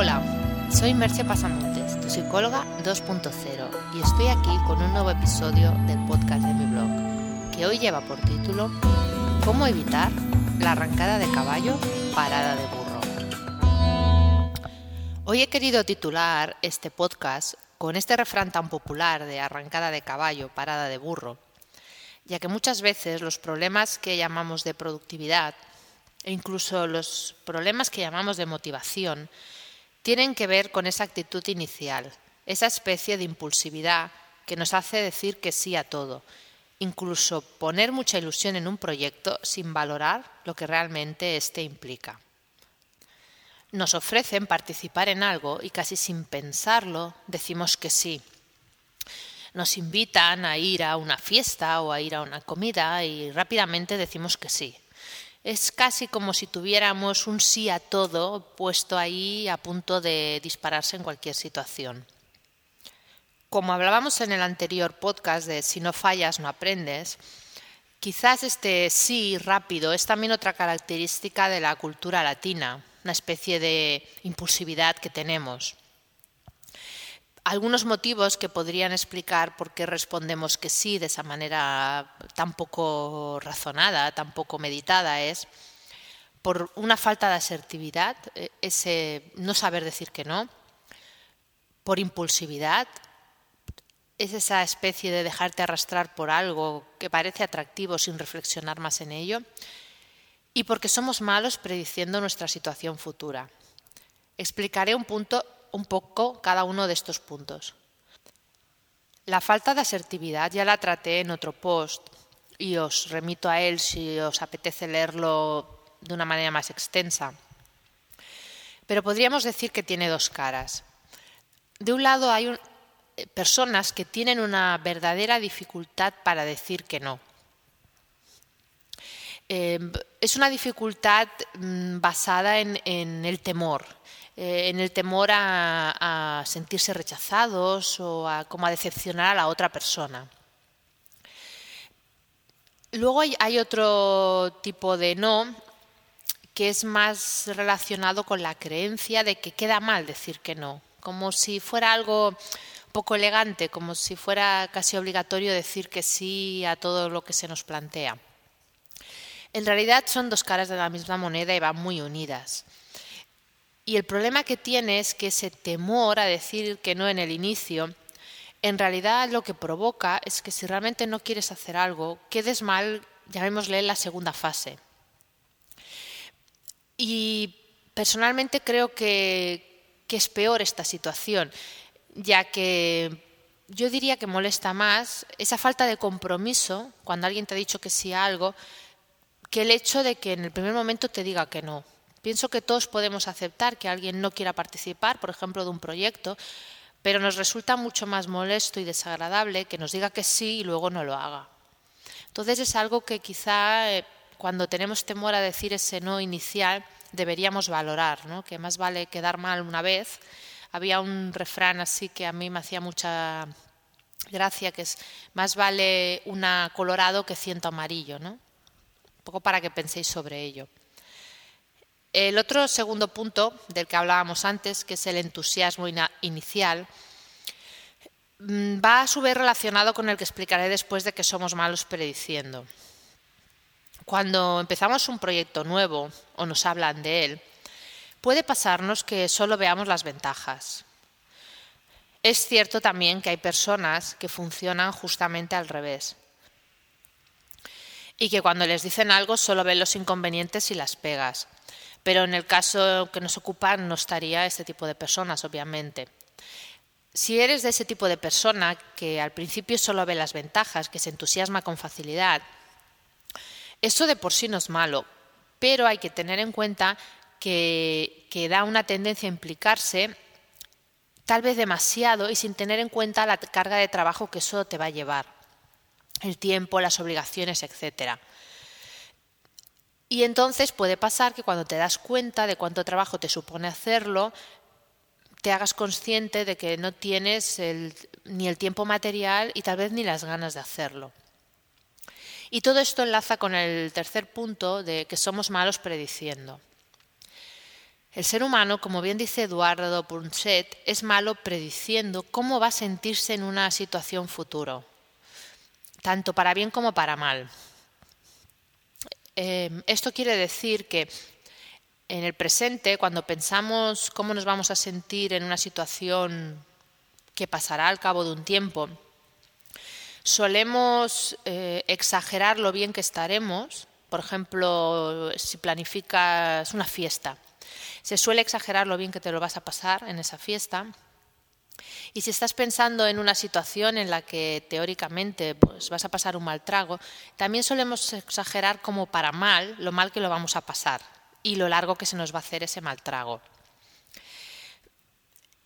Hola, soy Merce Pasamontes, tu psicóloga 2.0, y estoy aquí con un nuevo episodio del podcast de mi blog, que hoy lleva por título ¿Cómo evitar la arrancada de caballo parada de burro? Hoy he querido titular este podcast con este refrán tan popular de arrancada de caballo, parada de burro, ya que muchas veces los problemas que llamamos de productividad e incluso los problemas que llamamos de motivación tienen que ver con esa actitud inicial, esa especie de impulsividad que nos hace decir que sí a todo, incluso poner mucha ilusión en un proyecto sin valorar lo que realmente éste implica. Nos ofrecen participar en algo y casi sin pensarlo decimos que sí. Nos invitan a ir a una fiesta o a ir a una comida y rápidamente decimos que sí. Es casi como si tuviéramos un sí a todo puesto ahí a punto de dispararse en cualquier situación. Como hablábamos en el anterior podcast de si no fallas no aprendes, quizás este sí rápido es también otra característica de la cultura latina, una especie de impulsividad que tenemos algunos motivos que podrían explicar por qué respondemos que sí de esa manera tan poco razonada, tan poco meditada es por una falta de asertividad, eh, ese no saber decir que no, por impulsividad, es esa especie de dejarte arrastrar por algo que parece atractivo sin reflexionar más en ello, y porque somos malos prediciendo nuestra situación futura. Explicaré un punto un poco cada uno de estos puntos. La falta de asertividad ya la traté en otro post y os remito a él si os apetece leerlo de una manera más extensa. Pero podríamos decir que tiene dos caras. De un lado hay eh, personas que tienen una verdadera dificultad para decir que no. Eh, es una dificultad mm, basada en el temor, eh, en el temor a, sentirse rechazados o a, como a decepcionar a la otra persona. Luego hay, otro tipo de no que es más relacionado con la creencia de que queda mal decir que no, como si fuera algo poco elegante, como si fuera casi obligatorio decir que sí a todo lo que se nos plantea. En realidad son dos caras de la misma moneda y van muy unidas. Y el problema que tiene es que ese temor a decir que no en el inicio, en realidad lo que provoca es que si realmente no quieres hacer algo, quedes mal, llamémosle la segunda fase. Y personalmente creo que, que es peor esta situación, ya que yo diría que molesta más esa falta de compromiso cuando alguien te ha dicho que sí a algo, que el hecho de que en el primer momento te diga que no. Pienso que todos podemos aceptar que alguien no quiera participar, por ejemplo, de un proyecto, pero nos resulta mucho más molesto y desagradable que nos diga que sí y luego no lo haga. Entonces es algo que quizá eh, cuando tenemos temor a decir ese no inicial deberíamos valorar, ¿no? que más vale quedar mal una vez. Había un refrán así que a mí me hacía mucha gracia, que es más vale una colorado que ciento amarillo, ¿no? Un poco para que penséis sobre ello. El otro segundo punto del que hablábamos antes, que es el entusiasmo inicial, mm, va a su vez relacionado con el que explicaré después de que somos malos prediciendo. Cuando empezamos un proyecto nuevo o nos hablan de él, puede pasarnos que solo veamos las ventajas. Es cierto también que hay personas que funcionan justamente al revés y que cuando les dicen algo solo ven los inconvenientes y las pegas pero en el caso que nos ocupa no estaría este tipo de personas, obviamente. Si eres de ese tipo de persona que al principio solo ve las ventajas, que se entusiasma con facilidad, eso de por sí no es malo, pero hay que tener en cuenta que, que da una tendencia a implicarse tal vez demasiado y sin tener en cuenta la carga de trabajo que eso te va a llevar, el tiempo, las obligaciones, etcétera. Y entonces puede pasar que cuando te das cuenta de cuánto trabajo te supone hacerlo, te hagas consciente de que no tienes ni el tiempo material y tal vez ni las ganas de hacerlo. Y todo esto enlaza con el tercer punto de que somos malos prediciendo. El ser humano, como bien dice Eduardo Punset, es malo prediciendo cómo va a sentirse en una situación futuro, tanto para bien como para mal. Em, esto quiere decir que en el presente, cuando pensamos cómo nos vamos a sentir en una situación que pasará al cabo de un tiempo, solemos eh, exagerar lo bien que estaremos. Por ejemplo, si planificas una fiesta, se suele exagerar lo bien que te lo vas a pasar en esa fiesta. Y si estás pensando en una situación en la que teóricamente pues, vas a pasar un mal trago, también solemos exagerar como para mal lo mal que lo vamos a pasar y lo largo que se nos va a hacer ese mal trago.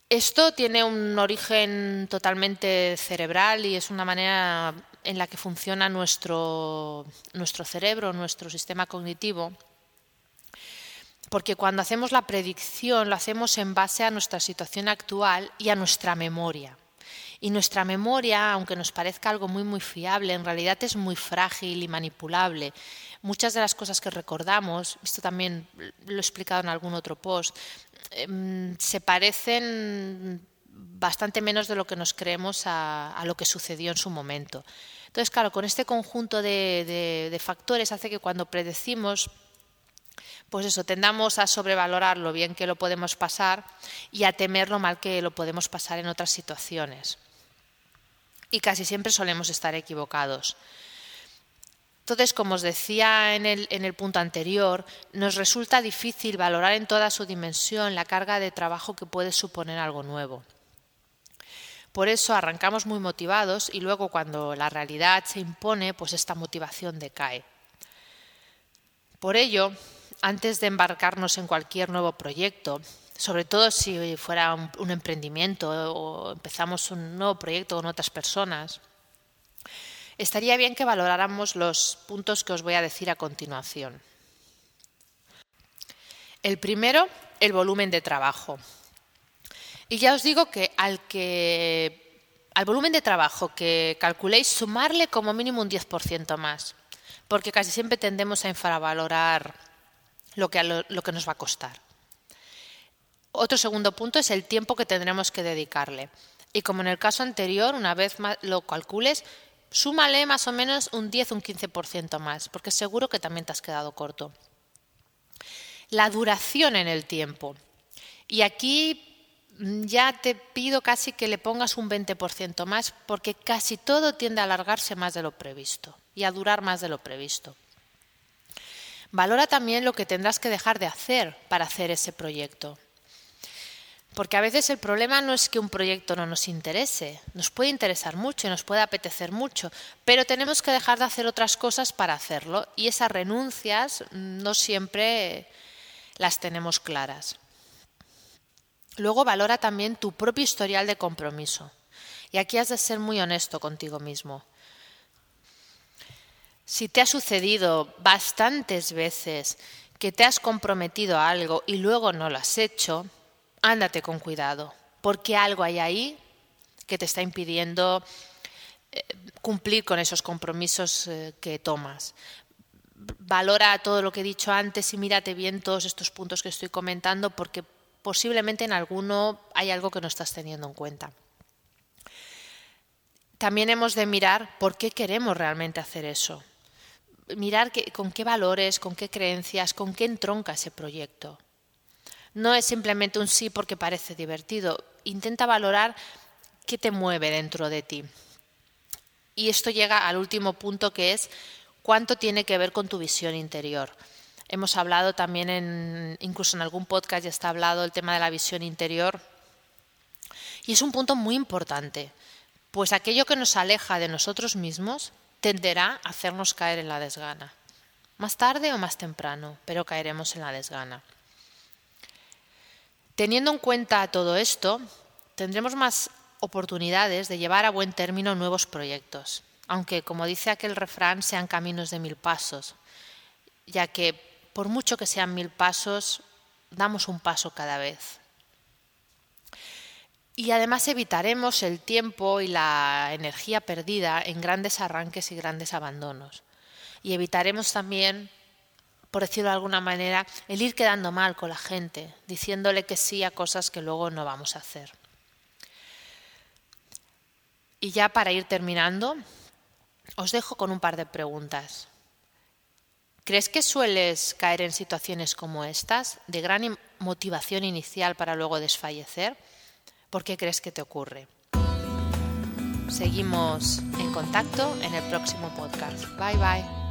Esto tiene un origen totalmente cerebral y es una manera en la que funciona nuestro, nuestro cerebro, nuestro sistema cognitivo porque cuando hacemos la predicción lo hacemos en base a nuestra situación actual y a nuestra memoria. Y nuestra memoria, aunque nos parezca algo muy muy fiable, en realidad es muy frágil y manipulable. Muchas de las cosas que recordamos, esto también lo he explicado en algún otro post, em, se parecen bastante menos de lo que nos creemos a, lo que sucedió en su momento. Entonces, claro, con este conjunto de factores hace que cuando predecimos pues eso, tendamos a sobrevalorar lo bien que lo podemos pasar y a temer lo mal que lo podemos pasar en otras situaciones. Y casi siempre solemos estar equivocados. Entonces, como os decía en el, en el, punto anterior, nos resulta difícil valorar en toda su dimensión la carga de trabajo que puede suponer algo nuevo. Por eso arrancamos muy motivados y luego cuando la realidad se impone, pues esta motivación decae. Por ello, antes de embarcarnos en cualquier nuevo proyecto, sobre todo si fuera un, emprendimiento o empezamos un nuevo proyecto con otras personas, estaría bien que valoráramos los puntos que os voy a decir a continuación. El primero, el volumen de trabajo. Y ya os digo que al que al volumen de trabajo que calculéis sumarle como mínimo un 10% más, porque casi siempre tendemos a infravalorar lo que, nos va a costar. Otro segundo punto es el tiempo que tendremos que dedicarle. Y como en el caso anterior, una vez lo calcules, súmale más o menos un 10 o un 15% más, porque seguro que también te has quedado corto. La duración en el tiempo. Y aquí mm, ya te pido casi que le pongas un 20% más, porque casi todo tiende a alargarse más de lo previsto y a durar más de lo previsto. Valora también lo que tendrás que dejar de hacer para hacer ese proyecto. Porque a veces el problema no es que un proyecto no nos interese, nos puede interesar mucho y nos puede apetecer mucho, pero tenemos que dejar de hacer otras cosas para hacerlo y esas renuncias no siempre las tenemos claras. Luego valora también tu propio historial de compromiso. Y aquí has de ser muy honesto contigo mismo. Si te ha sucedido bastantes veces que te has comprometido a algo y luego no lo has hecho, ándate con cuidado, porque algo hay ahí que te está impidiendo eh, cumplir con esos compromisos eh, que tomas. Valora todo lo que he dicho antes y mírate bien todos estos puntos que estoy comentando porque posiblemente en alguno hay algo que no estás teniendo en cuenta. También hemos de mirar por qué queremos realmente hacer eso mirar con qué valores, con qué creencias, con qué entronca ese proyecto. No es simplemente un sí porque parece divertido. Intenta valorar qué te mueve dentro de ti. Y esto llega al último punto que es cuánto tiene que ver con tu visión interior. Hemos hablado también, en, incluso en algún podcast ya está hablado el tema de la visión interior. Y es un punto muy importante, pues aquello que nos aleja de nosotros mismos tenderá a hacernos caer en la desgana. Más tarde o más temprano, pero caeremos en la desgana. Teniendo en cuenta todo esto, tendremos más oportunidades de llevar a buen término nuevos proyectos, aunque, como dice aquel refrán, sean caminos de mil pasos, ya que por mucho que sean mil pasos, damos un paso cada vez. Y además evitaremos el tiempo y la energía perdida en grandes arranques y grandes abandonos. Y evitaremos también por decirlo de alguna manera, el ir quedando mal con la gente, diciéndole que sí a cosas que luego no vamos a hacer. Y ya para ir terminando, os dejo con un par de preguntas. ¿Crees que sueles caer en situaciones como estas, de gran motivación inicial para luego desfallecer? ¿Por qué crees que te ocurre? Seguimos en contacto en el próximo podcast. Bye bye.